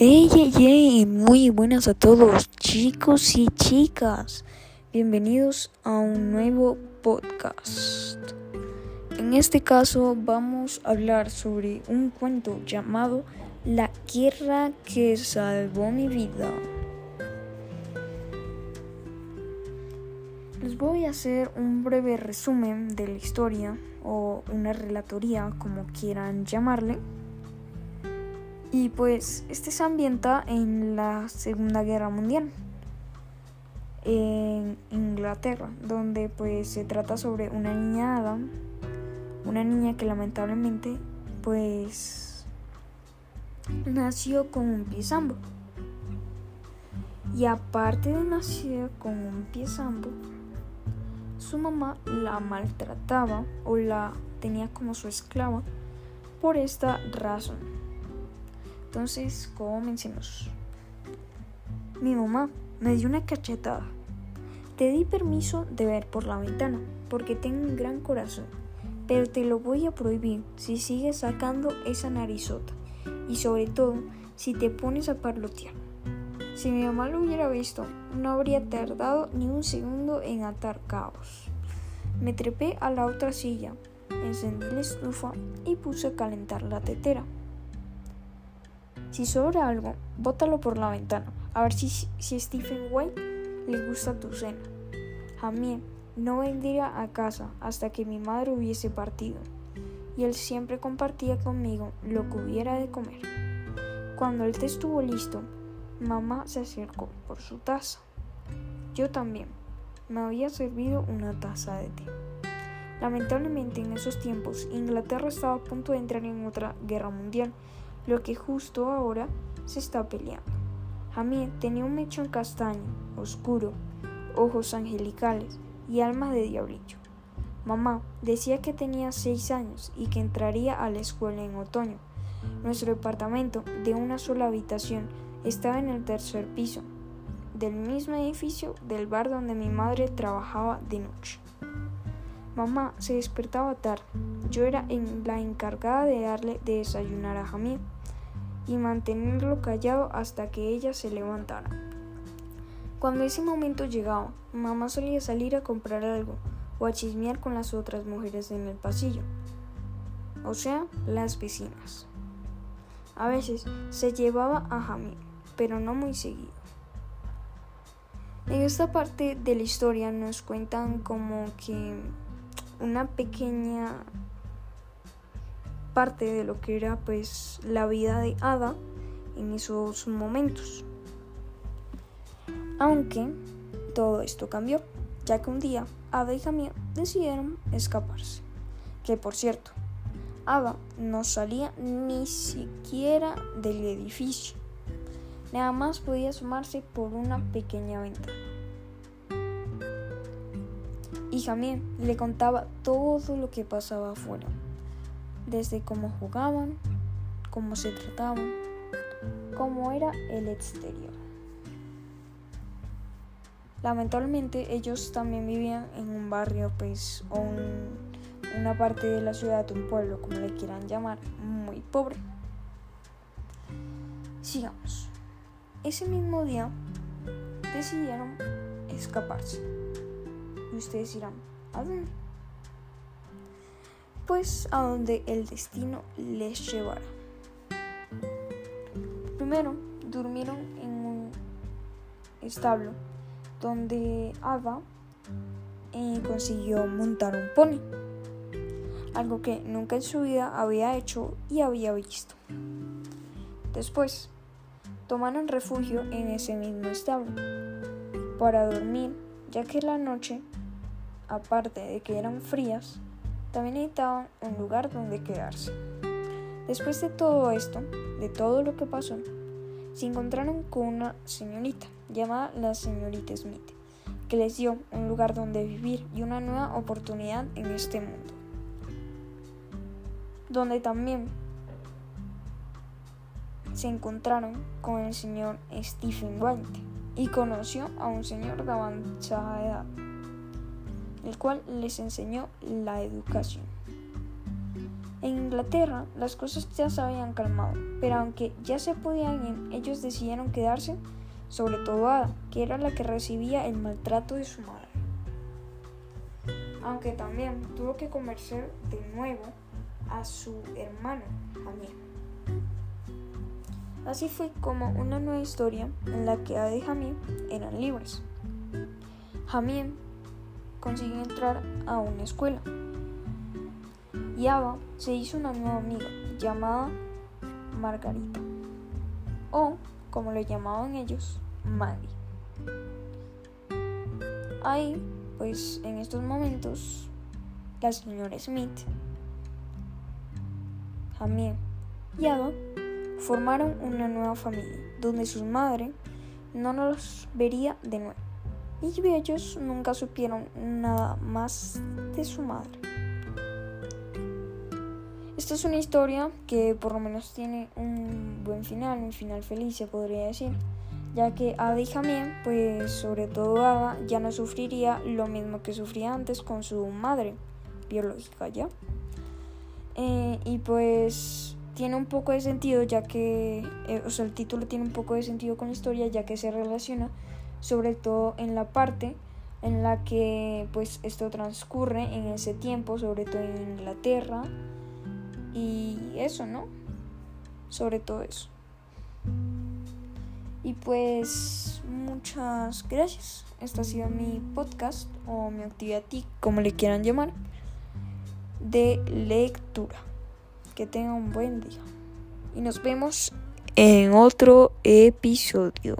Yay, yay, yay, muy buenas a todos chicos y chicas. Bienvenidos a un nuevo podcast. En este caso vamos a hablar sobre un cuento llamado La guerra que salvó mi vida. Les voy a hacer un breve resumen de la historia o una relatoría como quieran llamarle. Y pues este se ambienta en la Segunda Guerra Mundial en Inglaterra, donde pues se trata sobre una niña Adam, una niña que lamentablemente pues nació con un pie. Y aparte de nacer con un pie su mamá la maltrataba o la tenía como su esclava por esta razón. Entonces, comencemos. Mi mamá me dio una cachetada. Te di permiso de ver por la ventana, porque tengo un gran corazón, pero te lo voy a prohibir si sigues sacando esa narizota, y sobre todo si te pones a parlotear. Si mi mamá lo hubiera visto, no habría tardado ni un segundo en atar caos. Me trepé a la otra silla, encendí la estufa y puse a calentar la tetera. Si sobra algo, bótalo por la ventana, a ver si, si Stephen White le gusta tu cena. A mí no vendría a casa hasta que mi madre hubiese partido, y él siempre compartía conmigo lo que hubiera de comer. Cuando el té estuvo listo, mamá se acercó por su taza. Yo también. Me había servido una taza de té. Lamentablemente en esos tiempos Inglaterra estaba a punto de entrar en otra guerra mundial lo que justo ahora se está peleando. Jamie tenía un mechón castaño, oscuro, ojos angelicales y alma de diablillo. Mamá decía que tenía seis años y que entraría a la escuela en otoño. Nuestro departamento, de una sola habitación, estaba en el tercer piso, del mismo edificio del bar donde mi madre trabajaba de noche. Mamá se despertaba tarde. Yo era la encargada de darle de desayunar a Jamie y mantenerlo callado hasta que ella se levantara. Cuando ese momento llegaba, mamá solía salir a comprar algo o a chismear con las otras mujeres en el pasillo, o sea, las vecinas. A veces se llevaba a Jamie, pero no muy seguido. En esta parte de la historia nos cuentan como que una pequeña parte de lo que era pues la vida de Ada en esos momentos. Aunque todo esto cambió, ya que un día Ada y Jamie decidieron escaparse. Que por cierto, Ada no salía ni siquiera del edificio. Nada más podía asomarse por una pequeña ventana y Jamie le contaba todo lo que pasaba afuera, desde cómo jugaban, cómo se trataban, cómo era el exterior. Lamentablemente ellos también vivían en un barrio, pues, o una parte de la ciudad, un pueblo, como le quieran llamar, muy pobre. Sigamos. Ese mismo día decidieron escaparse. Y ustedes dirán, ¿a dónde? Pues a donde el destino les llevará. Primero durmieron en un establo donde Ava eh, consiguió montar un pony, algo que nunca en su vida había hecho y había visto. Después, tomaron refugio en ese mismo establo para dormir, ya que la noche aparte de que eran frías, también necesitaban un lugar donde quedarse. Después de todo esto, de todo lo que pasó, se encontraron con una señorita llamada la señorita Smith, que les dio un lugar donde vivir y una nueva oportunidad en este mundo. Donde también se encontraron con el señor Stephen White y conoció a un señor de avanzada edad el cual les enseñó la educación. En Inglaterra las cosas ya se habían calmado, pero aunque ya se podían ellos decidieron quedarse, sobre todo Ada, que era la que recibía el maltrato de su madre. Aunque también tuvo que convencer de nuevo a su hermano, Jamie. Así fue como una nueva historia en la que Ada y Jamie eran libres. Jamie consiguió entrar a una escuela y Ava se hizo una nueva amiga llamada Margarita, o como lo llamaban ellos, Maggie. Ahí, pues en estos momentos, la señora Smith, Jamie y Ava formaron una nueva familia, donde su madre no los vería de nuevo. Y ellos nunca supieron nada más de su madre. Esta es una historia que por lo menos tiene un buen final, un final feliz se podría decir, ya que Ada y Jamie, pues sobre todo Ada, ya no sufriría lo mismo que sufría antes con su madre biológica, ¿ya? Eh, y pues tiene un poco de sentido, ya que, eh, o sea, el título tiene un poco de sentido con la historia, ya que se relaciona sobre todo en la parte en la que pues esto transcurre en ese tiempo, sobre todo en Inglaterra, y eso, ¿no? Sobre todo eso. Y pues muchas gracias. Este ha sido mi podcast o mi actividad, como le quieran llamar, de lectura. Que tenga un buen día. Y nos vemos en otro episodio.